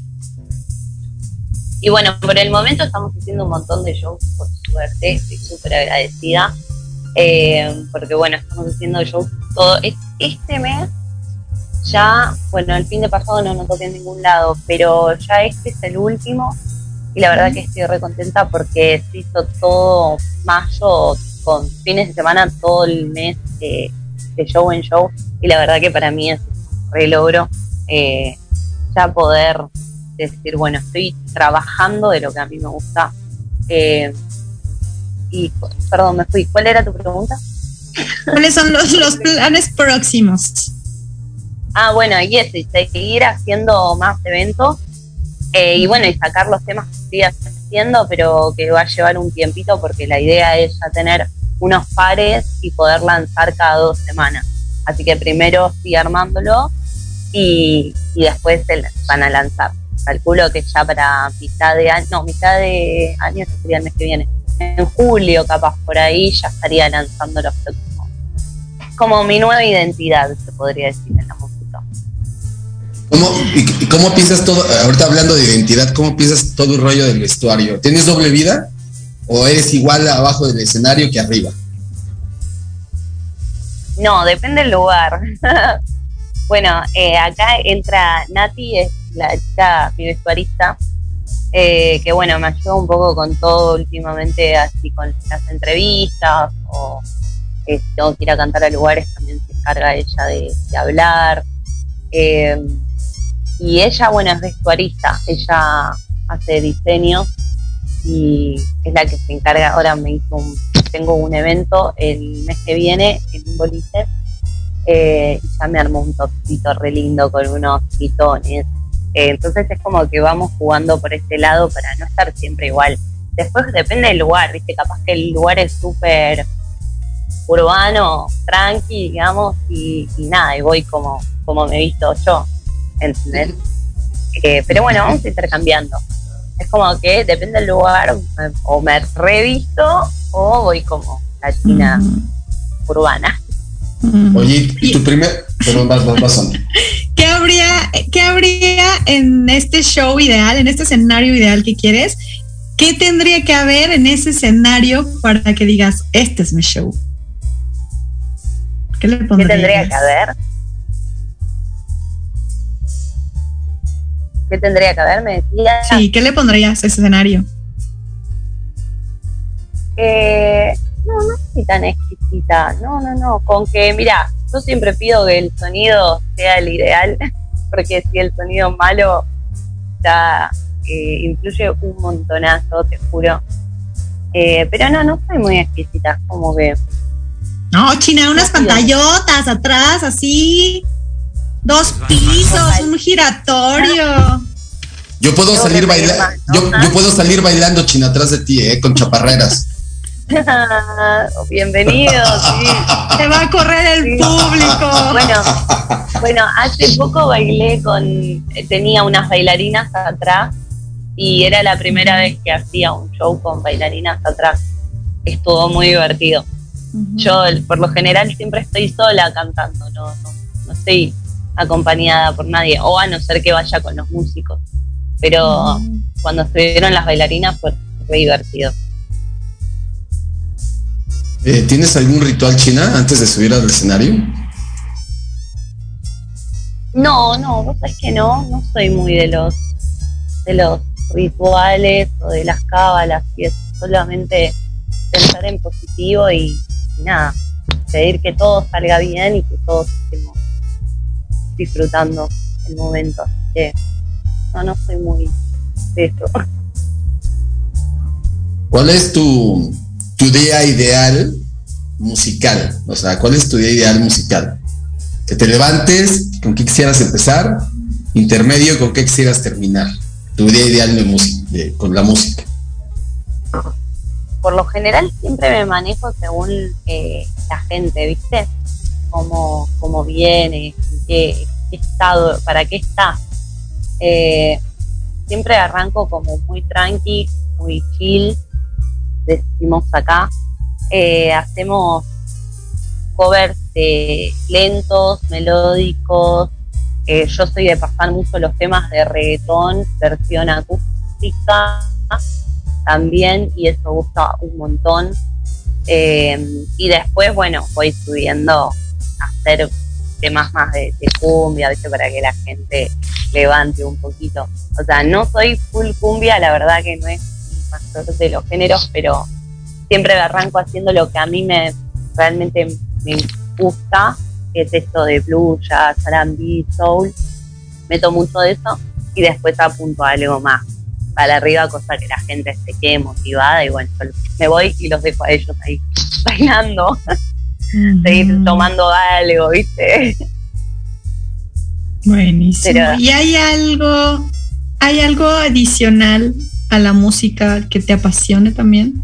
Speaker 9: Y bueno, por el momento estamos haciendo un montón de shows, por suerte, estoy súper agradecida. Eh, porque bueno, estamos haciendo shows todo. es- Este mes ya, bueno, el fin de pasado no nos toqué en ningún lado, pero ya este es el último. Y la verdad que estoy re contenta porque se hizo todo mayo con fines de semana, todo el mes de, de show en show. Y la verdad que para mí es un re logro eh, ya poder decir, bueno, estoy trabajando de lo que a mí me gusta. Eh, y, perdón, me fui. ¿Cuál era tu pregunta?
Speaker 8: ¿Cuáles son los, los planes próximos?
Speaker 9: Ah, bueno, y eso, y seguir haciendo más eventos. eh, y bueno, y sacar los temas que estoy haciendo, pero que va a llevar un tiempito porque la idea es ya tener unos pares y poder lanzar cada dos semanas. Así que primero estoy armándolo y, y después se van a lanzar. Calculo que ya para mitad de año, no, mitad de año sería el mes que viene. En julio, capaz por ahí, ya estaría lanzando los próximos. Como mi nueva identidad, se podría decir en la música.
Speaker 7: ¿Cómo, y cómo piensas todo, ahorita hablando de identidad, cómo piensas todo el rollo del vestuario? ¿Tienes doble vida? ¿O eres igual abajo del escenario que arriba?
Speaker 9: No, depende del lugar. bueno, eh, acá entra Nati, es la chica, mi vestuarista, eh, que bueno, me ayuda un poco con todo últimamente, así con las entrevistas, o eh, si tengo que ir a cantar a lugares, también se encarga ella de, hablar. Eh, y ella, bueno, es vestuarista, ella hace diseño y es la que se encarga, ahora me hizo un, tengo un evento el mes que viene en un boliche eh, y ya me armó un topcito re lindo con unos pitones. Eh, entonces es como que vamos jugando por este lado para no estar siempre igual. Después depende del lugar, viste, capaz que el lugar es súper urbano, tranqui, digamos, y, y nada, y voy como, como me he visto yo, ¿entendés? Eh, pero bueno, vamos intercambiando. Es como que depende del lugar, o me revisto o voy como la china urbana.
Speaker 7: Oye, y tu primer. Perdón, vas, vas.
Speaker 8: ¿Qué habría, ¿Qué habría en este show ideal, en este escenario ideal que quieres? ¿Qué tendría que haber en ese escenario para que digas, este es mi show? ¿Qué le
Speaker 9: ¿Qué
Speaker 8: pondrías?
Speaker 9: tendría que haber? ¿Qué tendría que haber? Me decía.
Speaker 8: Sí, ¿qué le pondrías a ese escenario?
Speaker 9: Eh, no, no soy tan exquisita. No, no, no. Con que, mira, yo siempre pido que el sonido sea el ideal, porque si el sonido malo, ya eh, influye un montonazo, te juro. Eh, pero no, no soy muy exquisita, como que.
Speaker 8: No, China, unas pantallotas atrás, así. Dos pisos, un giratorio.
Speaker 7: Yo puedo salir bailando. Yo, puedo salir bailando china atrás de ti, eh, con chaparreras.
Speaker 9: Bienvenido, sí.
Speaker 8: Te va a correr el público.
Speaker 9: Bueno, bueno, hace poco bailé con, tenía unas bailarinas atrás y era la primera vez que hacía un show con bailarinas atrás. Estuvo muy divertido. Yo por lo general siempre estoy sola cantando, no, no, no estoy acompañada por nadie, o a no ser que vaya con los músicos. Pero cuando estuvieron las bailarinas fue re divertido.
Speaker 7: Eh, ¿Tienes algún ritual china antes de subir al escenario?
Speaker 9: No, no, vos sabés que no, no soy muy de los de los rituales o de las cábalas y es solamente pensar en positivo y, y nada, pedir que todo salga bien y que todos estemos disfrutando el momento. Así que no, no soy muy de eso.
Speaker 7: ¿Cuál es tu, tu día ideal musical? O sea, ¿cuál es tu día ideal musical? Que te levantes, ¿con qué quisieras empezar? Intermedio, ¿con qué quisieras terminar? Tu día ideal de música, de- con la música.
Speaker 9: por lo general siempre me manejo según eh, la gente, ¿viste? Cómo, cómo viene, en qué, estado, para qué está. Eh, siempre arranco como muy tranqui, muy chill, decimos acá. Eh, hacemos covers de lentos, melódicos. Eh, yo soy de pasar mucho los temas de reggaetón, versión acústica también, y eso gusta un montón. Eh, y después, bueno, voy subiendo hacer temas más de, de cumbia, ¿viste? para que la gente levante un poquito. O sea, no soy full cumbia, la verdad que no es mi mayor de los géneros, pero siempre arranco haciendo lo que a mí me realmente me gusta, que es esto de blues, jazz, R&B, soul. Meto mucho de eso y después apunto a algo más para arriba, cosa que la gente se quede motivada y bueno, me voy y los dejo a ellos ahí bailando, seguir tomando algo, ¿viste?
Speaker 8: Buenísimo.
Speaker 9: Pero-
Speaker 8: ¿Y hay algo, hay algo adicional a la música que te apasione también?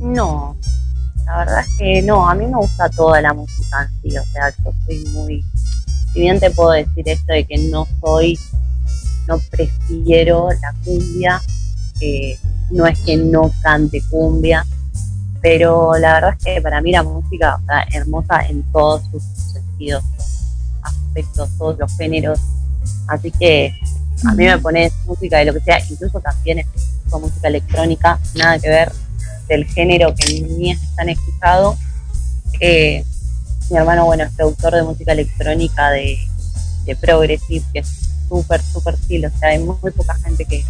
Speaker 9: No, la verdad es que no, a mí me gusta toda la música en sí, o sea, yo soy muy, si bien te puedo decir esto de que no soy, no prefiero la cumbia, eh, no es que no cante cumbia, pero la verdad es que para mí la música sea, hermosa en todos sus sentidos, aspectos, todos los géneros, así que a mí me pones música de lo que sea, incluso también escucho música electrónica, nada que ver del género que ni es tan escuchado. Eh, mi hermano, bueno, es productor de música electrónica de, de Progressive, que es súper, súper chill, o sea, hay muy, muy poca gente que,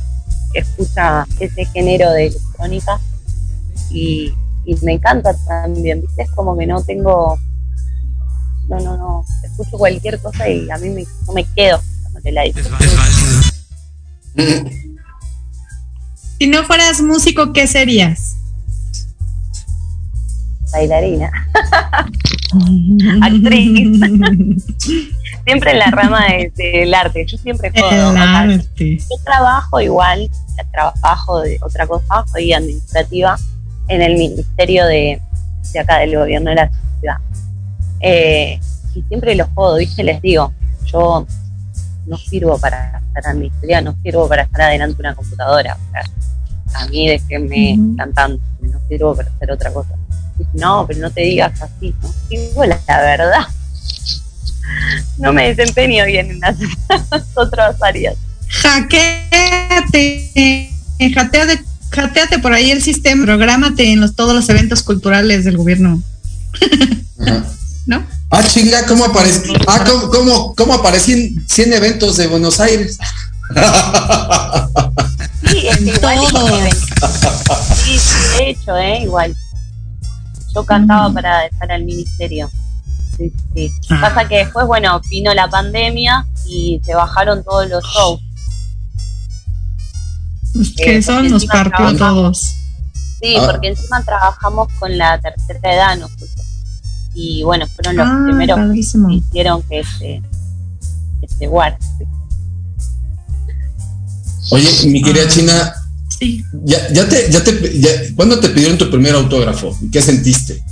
Speaker 9: que escucha ese género de electrónica. Y, y me encanta también, ¿viste? Es como que no tengo, no, no, no, escucho cualquier cosa y a mí me, no me quedo escuchándole la disfruto.
Speaker 8: Si no fueras músico, ¿qué serías?
Speaker 9: bailarina, actriz, siempre en la rama de- del arte. Yo siempre juego.
Speaker 8: El arte.
Speaker 9: yo trabajo igual, trabajo de otra cosa, soy administrativa en el ministerio de, de acá del gobierno de la ciudad. Eh, y siempre los jodo, ¿viste? Les digo, yo no sirvo para estar administrativa, no sirvo para estar adelante de una computadora. O sea, a mí déjenme
Speaker 8: Ujú.
Speaker 9: cantando, no sirvo para hacer otra cosa. No, pero no te digas así, no digo la, la verdad. No me desempeño bien en las otras áreas.
Speaker 8: Hackeate, hackeate, hackeate por ahí el sistema, prográmate en los, todos los eventos culturales del gobierno,
Speaker 7: Ajá.
Speaker 8: ¿no?
Speaker 7: Ah, chinga, ¿cómo aparece? Ah, ¿cómo, cómo, cómo aparecí en 100 eventos de Buenos Aires?
Speaker 9: Sí, es igual.
Speaker 8: Todo.
Speaker 9: Sí, sí, de hecho, ¿eh? Igual. Yo cantaba para estar al ministerio. Sí, sí.
Speaker 8: Ah.
Speaker 9: Pasa que después, bueno, vino la pandemia y se bajaron todos los shows.
Speaker 8: Que
Speaker 9: Eh,
Speaker 8: eso nos partió a todos.
Speaker 9: Sí,
Speaker 7: Ah.
Speaker 9: porque encima trabajamos con la tercera edad nosotros. Y bueno, fueron los
Speaker 8: Ah,
Speaker 9: primeros
Speaker 8: padrísimo.
Speaker 9: que hicieron que se, que se guarde.
Speaker 7: Oye, mi querida
Speaker 8: Ah.
Speaker 7: China,
Speaker 8: Sí.
Speaker 7: ya, ya te, ya te, ya- ¿cuándo te pidieron tu primer autógrafo? ¿Y qué sentiste?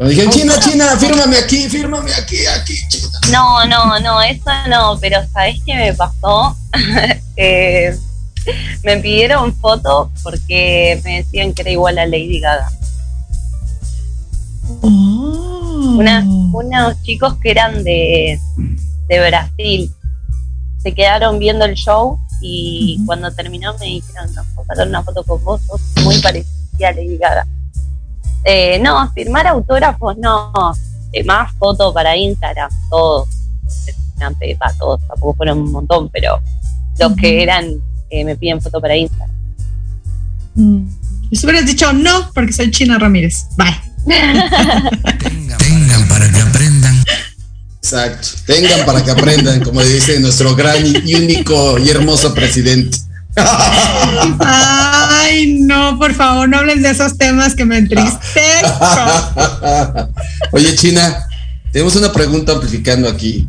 Speaker 7: Dijeron, China, China, fírmame aquí, fírmame aquí, aquí, China.
Speaker 9: No, no, no, eso no, pero ¿sabés qué me pasó? Eh, me pidieron foto porque me decían que era igual a Lady Gaga.
Speaker 8: Oh.
Speaker 9: Una- unos chicos que eran de, de Brasil se quedaron viendo el show y cuando terminó me dijeron, no, puedo sacar una foto con vos, sos muy parecida a Lady Gaga. Eh, no, firmar autógrafos no, Eh, más foto para Instagram, todos, para todos, tampoco fueron un montón, pero los que eran eh, me piden foto para Instagram.
Speaker 8: Mm. Y si hubieras dicho no, porque soy China Ramírez. Bye.
Speaker 2: Tengan para que aprendan.
Speaker 7: Exacto. Tengan para que aprendan, como dice nuestro gran y único y hermoso presidente.
Speaker 8: Ay, no, por favor, no hablen de esos temas que me entristezco.
Speaker 7: Oye, China, tenemos una pregunta amplificando aquí.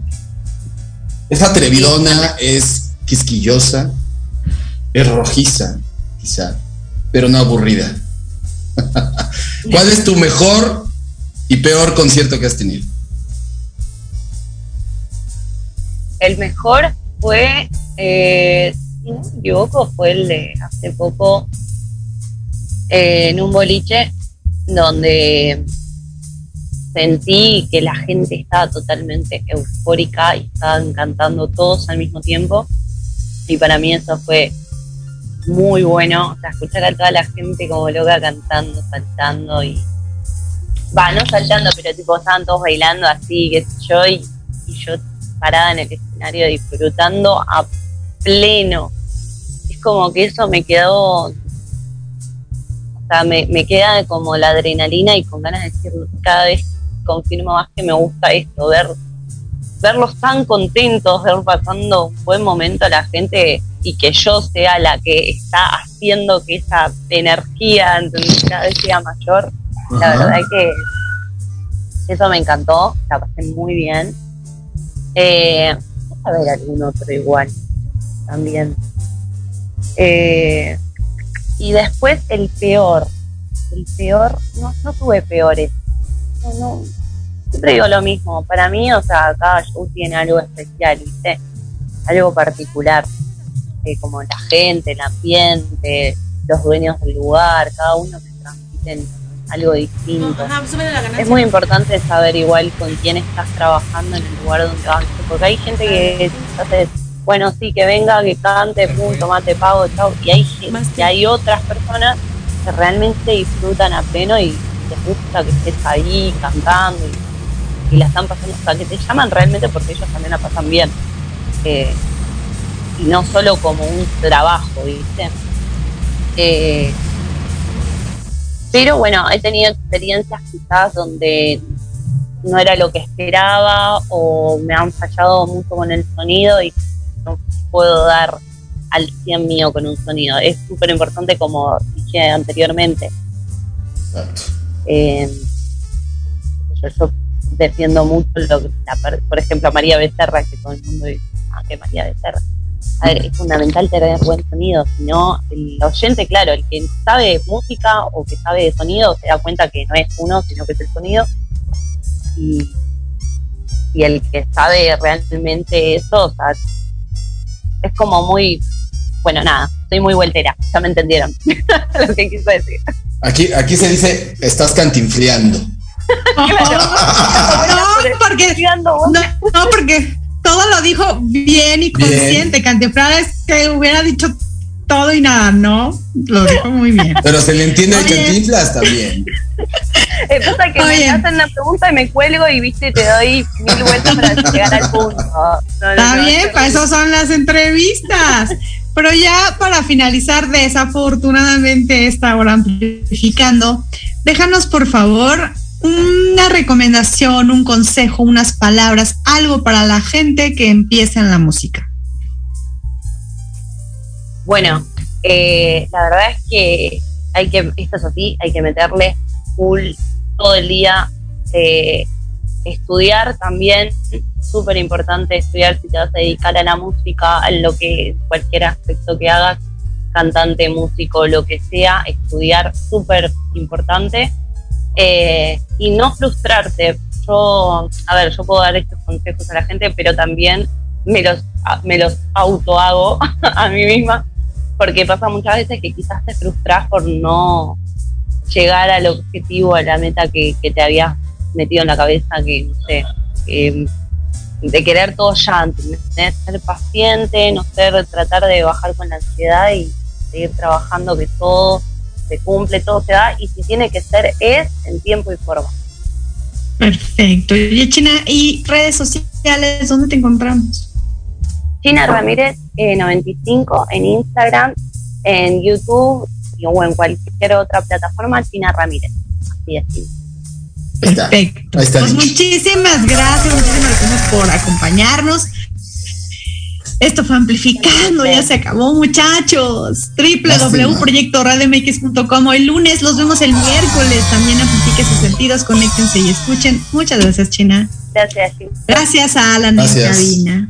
Speaker 7: Es atrevidona, es quisquillosa, es rojiza, quizá, pero no aburrida. ¿Cuál es tu mejor y peor concierto que has tenido?
Speaker 9: El mejor fue, eh, me equivoco, fue el de hace poco eh, en un boliche donde sentí que la gente estaba totalmente eufórica y estaban cantando todos al mismo tiempo. Y para mí eso fue muy bueno. O sea, escuchar a toda la gente como loca cantando, saltando y. Va, no saltando, pero tipo estaban todos bailando así, qué sé yo, y yo parada en el escenario disfrutando a pleno. Como que eso me quedó o sea, me, me queda como la adrenalina y con ganas de decir cada vez confirmo más que me gusta esto, ver verlos tan contentos, ver pasando un buen momento a la gente y que yo sea la que está haciendo que esa energía cada vez sea mayor. La verdad es que eso me encantó, la pasé muy bien. Eh, a ver algún otro igual también. Eh, y después el peor. El peor, no, no tuve peores. No, no, siempre digo lo mismo. Para mí, o sea, cada show tiene algo especial, ¿viste? Algo particular. Eh, como la gente, el ambiente, los dueños del lugar, cada uno que transmiten algo distinto. Es muy importante saber igual con quién estás trabajando en el lugar donde vas, porque hay gente que hace, bueno, sí, que venga, que cante, punto, mate, pago, chao, y hay, y hay otras personas que realmente disfrutan a pleno y les gusta que estés ahí cantando y, y la están pasando, o sea, que te llaman realmente porque ellos también la pasan bien. Eh, y no solo como un trabajo, ¿viste? Eh, pero bueno, he tenido experiencias quizás donde no era lo que esperaba o me han fallado mucho con el sonido y puedo dar al 100 mío con un sonido. Es súper importante, como dije anteriormente.
Speaker 7: Exacto.
Speaker 9: Eh, yo, yo defiendo mucho, lo que- la por ejemplo, a María Becerra, que todo el mundo dice, ah, que María Becerra. A ver, es fundamental tener buen sonido, si no, el oyente, claro, el que sabe música o que sabe de sonido se da cuenta que no es uno, sino que es el sonido. Y, y el que sabe realmente eso, o sea, es como muy, bueno, nada, soy muy vueltera, ya me entendieron lo que quiso decir.
Speaker 7: Aquí, aquí se dice, estás cantinfleando.
Speaker 8: No, porque, no, no, porque todo lo dijo bien y consciente. Cantinflas es que hubiera dicho todo y nada, ¿no? Lo dijo muy bien.
Speaker 7: Pero se le entiende a cantinflas también.
Speaker 9: Eh, pasa que
Speaker 8: Oye.
Speaker 9: me hacen una pregunta y me cuelgo y viste, te doy mil vueltas para llegar al punto. No,
Speaker 8: Está
Speaker 9: no,
Speaker 8: bien,
Speaker 9: no.
Speaker 8: para eso son las entrevistas. Pero ya para finalizar, desafortunadamente esta hora amplificando, déjanos por favor una recomendación, un consejo, unas palabras, algo para la gente que empieza en la música.
Speaker 9: Bueno, eh, la verdad es que hay que, esto es así, hay que meterle full todo el día. eh, estudiar también, súper importante estudiar si te vas a dedicar a la música, a lo que, cualquier aspecto que hagas, cantante, músico, lo que sea, estudiar, súper importante. Eh, y no frustrarte. Yo, a ver, yo puedo dar estos consejos a la gente, pero también me los, me los auto hago a mí misma, porque pasa muchas veces que quizás te frustras por no llegar al objetivo, a la meta que, te habías metido en la cabeza, que no sé, eh, de querer todo ya, ¿entendés? ser paciente, no ser, tratar de bajar con la ansiedad y seguir trabajando que todo se cumple, todo se da, y si tiene que ser, es en tiempo y forma.
Speaker 8: Perfecto. Y China, ¿y redes sociales dónde te encontramos?
Speaker 9: China Ramírez eh, 95 en Instagram, en YouTube o en cualquier otra plataforma, China Ramírez. Así.
Speaker 7: Ahí está.
Speaker 8: Perfecto.
Speaker 7: Ahí está
Speaker 8: Pues muchísimas gracias, muchísimas gracias por acompañarnos. Esto fue Amplificando, ya se acabó, muchachos. www.proyectoradiomx.com. El lunes los vemos el miércoles. También amplifique sus sentidos, conéctense y escuchen. Muchas gracias, China.
Speaker 9: Gracias.
Speaker 8: Gracias a Alan
Speaker 7: Gracias.
Speaker 8: en cabina.